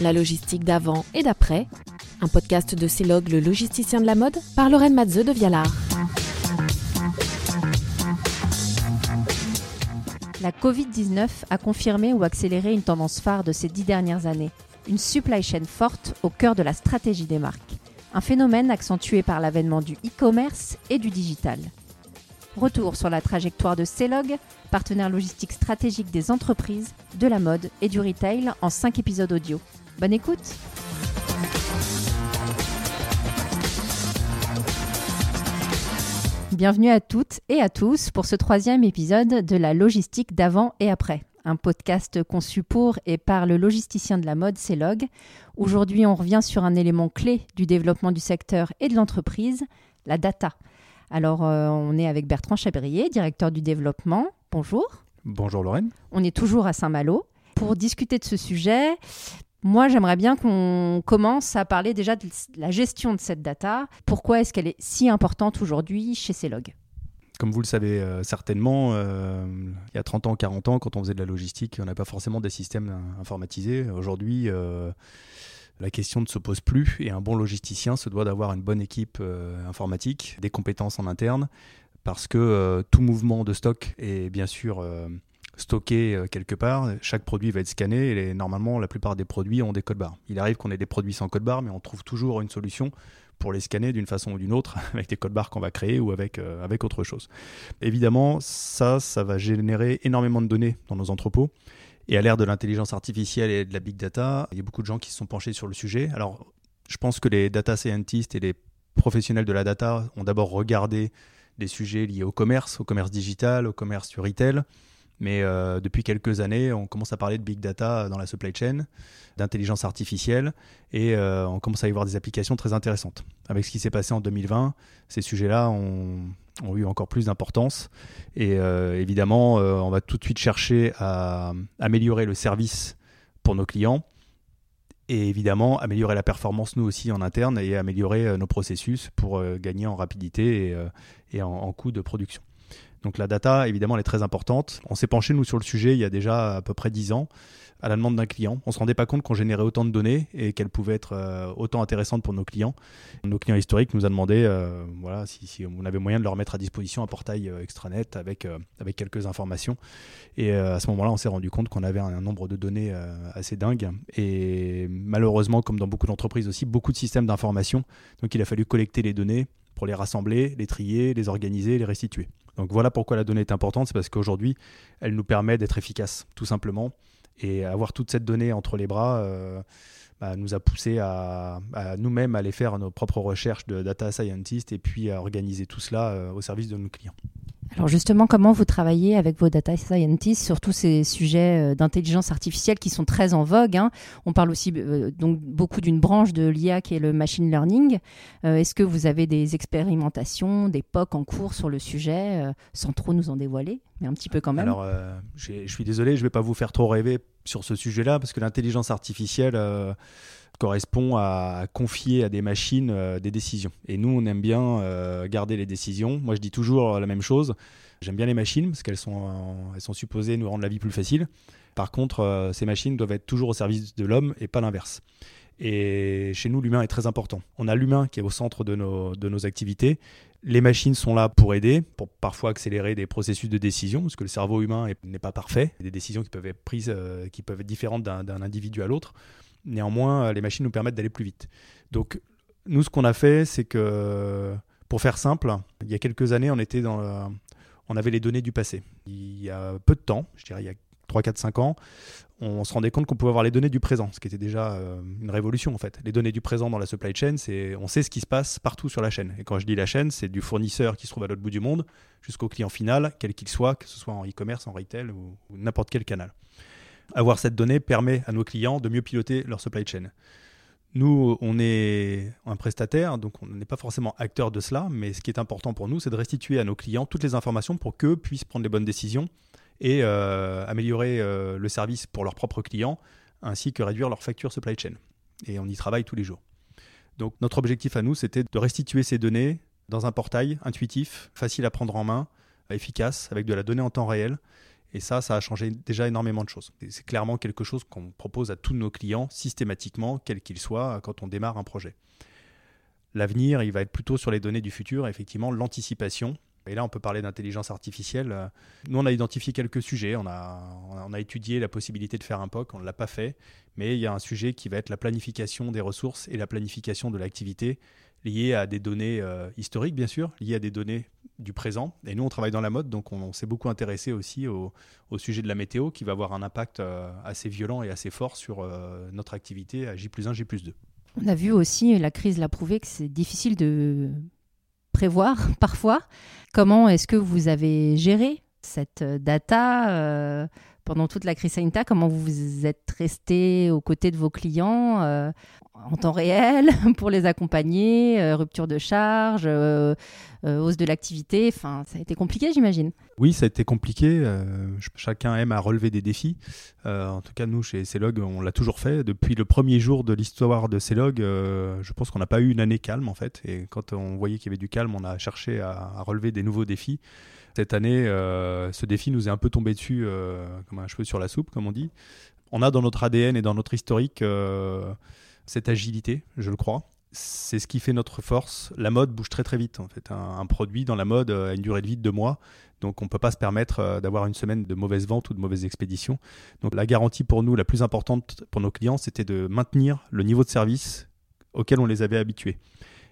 La logistique d'avant et d'après, un podcast de Célog, le logisticien de la mode, par Lorraine Matzeux de Vialard. La Covid-19 a confirmé ou accéléré une tendance phare de ces dix dernières années, une supply chain forte au cœur de la stratégie des marques. Un phénomène accentué par l'avènement du e-commerce et du digital. Retour sur la trajectoire de Celog, partenaire logistique stratégique des entreprises, de la mode et du retail en cinq épisodes audio. Bonne écoute Bienvenue à toutes et à tous pour ce troisième épisode de la logistique d'avant et après, un podcast conçu pour et par le logisticien de la mode Celog. Aujourd'hui, on revient sur un élément clé du développement du secteur et de l'entreprise, la data. Alors, euh, on est avec Bertrand Chabrier, directeur du développement. Bonjour. Bonjour Lorraine. On est toujours à Saint-Malo. Pour discuter de ce sujet, moi, j'aimerais bien qu'on commence à parler déjà de la gestion de cette data. Pourquoi est-ce qu'elle est si importante aujourd'hui chez Celog comme vous le savez euh, certainement, euh, il y a 30 ans, 40 ans, quand on faisait de la logistique, on n'avait pas forcément des systèmes informatisés. Aujourd'hui, euh, la question ne se pose plus et un bon logisticien se doit d'avoir une bonne équipe informatique, des compétences en interne, parce que tout mouvement de stock est bien sûr stocké euh, quelque part. Chaque produit va être scanné et normalement, la plupart des produits ont des codes barres. Il arrive qu'on ait des produits sans code barre, mais on trouve toujours une solution pour les scanner d'une façon ou d'une autre avec des codes barres qu'on va créer ou avec, euh, avec autre chose. Évidemment, ça, ça va générer énormément de données dans nos entrepôts. Et à l'ère de l'intelligence artificielle et de la big data, il y a beaucoup de gens qui se sont penchés sur le sujet. Alors, je pense que les data scientists et les professionnels de la data ont d'abord regardé des sujets liés au commerce, au commerce digital, au commerce du retail, mais euh, depuis quelques années, on commence à parler de big data dans la supply chain, d'intelligence artificielle, et euh, on commence à y voir des applications très intéressantes. Avec ce qui s'est passé en 2020, ces sujets-là ont, eu encore plus d'importance. Et euh, évidemment, on va tout de suite chercher à améliorer le service pour nos clients. Et évidemment, améliorer la performance, nous aussi, en interne, et améliorer nos processus pour gagner en rapidité et, en coût de production. Donc la data, évidemment, elle est très importante. On s'est penché, nous, sur le sujet il y a déjà à peu près 10 ans, à la demande d'un client. On ne se rendait pas compte qu'on générait autant de données et qu'elles pouvaient être euh, autant intéressantes pour nos clients. Nos clients historiques nous ont demandé euh, voilà, si, on avait moyen de leur mettre à disposition un portail euh, extranet avec, avec quelques informations. Et à ce moment-là, on s'est rendu compte qu'on avait un, nombre de données assez dingue. Et malheureusement, comme dans beaucoup d'entreprises aussi, beaucoup de systèmes d'information. Donc il a fallu collecter les données pour les rassembler, les trier, les organiser, les restituer. Donc voilà pourquoi la donnée est importante, c'est parce qu'aujourd'hui, elle nous permet d'être efficace, tout simplement. Et avoir toute cette donnée entre les bras euh, bah, nous a poussé à, nous-mêmes aller faire nos propres recherches de data scientist et puis à organiser tout cela euh, au service de nos clients. Alors justement, comment vous travaillez avec vos data scientists sur tous ces sujets euh, d'intelligence artificielle qui sont très en vogue hein? On parle aussi euh, donc beaucoup d'une branche de l'IA qui est le machine learning. Euh, est-ce que vous avez des expérimentations, des POC en cours sur le sujet, sans trop nous en dévoiler, mais un petit peu quand même? Alors, je suis désolé, je ne vais pas vous faire trop rêver sur ce sujet-là, parce que l'intelligence artificielle correspond à confier à des machines euh, des décisions. Et nous, on aime bien euh, garder les décisions. Moi, je dis toujours la même chose. J'aime bien les machines parce qu'elles sont, euh, sont supposées nous rendre la vie plus facile. Par contre, ces machines doivent être toujours au service de l'homme et pas l'inverse. Et chez nous, l'humain est très important. On a l'humain qui est au centre de nos, de nos activités. Les machines sont là pour aider, pour parfois accélérer des processus de décision, parce que le cerveau humain n'est pas parfait. Des décisions qui peuvent être prises, qui peuvent être différentes d'un individu à l'autre. Néanmoins, euh, les machines nous permettent d'aller plus vite. Donc, nous, ce qu'on a fait, c'est que, pour faire simple, il y a quelques années, on était dans on avait les données du passé. Il y a peu de temps, je dirais il y a 3, 4, 5 ans, on se rendait compte qu'on pouvait avoir les données du présent, ce qui était déjà euh, une révolution en fait. Les données du présent dans la supply chain, c'est on sait ce qui se passe partout sur la chaîne. Et quand je dis la chaîne, c'est du fournisseur qui se trouve à l'autre bout du monde jusqu'au client final, quel qu'il soit, que ce soit en e-commerce, en retail ou n'importe quel canal. Avoir cette donnée permet à nos clients de mieux piloter leur supply chain. Nous, on est un prestataire, donc on n'est pas forcément acteur de cela, mais ce qui est important pour nous, c'est de restituer à nos clients toutes les informations pour qu'eux puissent prendre les bonnes décisions et euh, améliorer euh, le service pour leurs propres clients, ainsi que réduire leur facture supply chain. Et on y travaille tous les jours. Donc notre objectif à nous, c'était de restituer ces données dans un portail intuitif, facile à prendre en main, efficace, avec de la donnée en temps réel, Et ça, ça a changé déjà énormément de choses. C'est clairement quelque chose qu'on propose à tous nos clients systématiquement, quels qu'ils soient, quand on démarre un projet. L'avenir, il va être plutôt sur les données du futur, effectivement, l'anticipation. Et là, on peut parler d'intelligence artificielle. Nous, on a identifié quelques sujets. On a, on a étudié la possibilité de faire un POC. On ne l'a pas fait. Mais il y a un sujet qui va être la planification des ressources et la planification de l'activité liées à des données euh, historiques, bien sûr, liées à des données du présent. Et nous, on travaille dans la mode, donc on, s'est beaucoup intéressé aussi au, sujet de la météo, qui va avoir un impact euh, assez violent et assez fort sur euh, notre activité à J plus 1, J plus 2. On a vu aussi, la crise l'a prouvé, que c'est difficile de prévoir parfois. Comment est-ce que vous avez géré cette data pendant toute la crise sanitaire Comment vous êtes resté aux côtés de vos clients en temps réel pour les accompagner, euh, rupture de charge, euh, euh, hausse de l'activité. Enfin, ça a été compliqué, j'imagine. Oui, ça a été compliqué. chacun aime à relever des défis. en tout cas, nous, chez Celog, on l'a toujours fait. Depuis le premier jour de l'histoire de Celog, je pense qu'on n'a pas eu une année calme, en fait. Et quand on voyait qu'il y avait du calme, on a cherché à relever des nouveaux défis. Cette année, ce défi nous est un peu tombé dessus comme un cheveu sur la soupe, comme on dit. On a dans notre ADN et dans notre historique cette agilité, je le crois. C'est ce qui fait notre force. La mode bouge très très vite en fait. Un, produit dans la mode a une durée de vie de deux mois, donc on ne peut pas se permettre euh, d'avoir une semaine de mauvaise vente ou de mauvaise expédition. Donc la garantie pour nous, la plus importante pour nos clients, c'était de maintenir le niveau de service auquel on les avait habitués.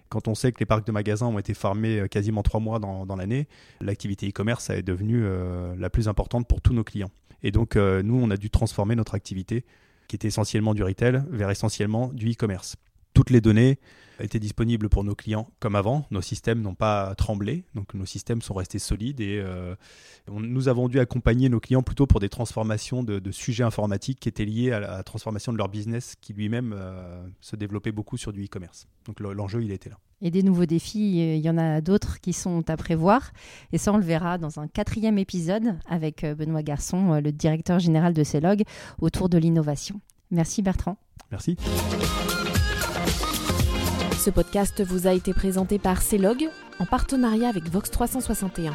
Quand on sait que les parcs de magasins ont été fermés euh, quasiment trois mois dans, l'année, l'activité e-commerce est devenue euh, la plus importante pour tous nos clients. Et donc nous, on a dû transformer notre activité qui était essentiellement du retail, vers essentiellement du e-commerce. Toutes les données étaient disponibles pour nos clients comme avant. Nos systèmes n'ont pas tremblé, donc nos systèmes sont restés solides et euh, nous avons dû accompagner nos clients plutôt pour des transformations de, sujets informatiques qui étaient liés à la transformation de leur business qui lui-même euh, se développait beaucoup sur du e-commerce. Donc l'enjeu, il était là. Et des nouveaux défis, il y en a d'autres qui sont à prévoir. Et ça, on le verra dans un quatrième épisode avec euh, Benoît Garçon, le directeur général de CELOG, autour de l'innovation. Merci Bertrand. Merci. Ce podcast vous a été présenté par CELOG en partenariat avec Vox 361.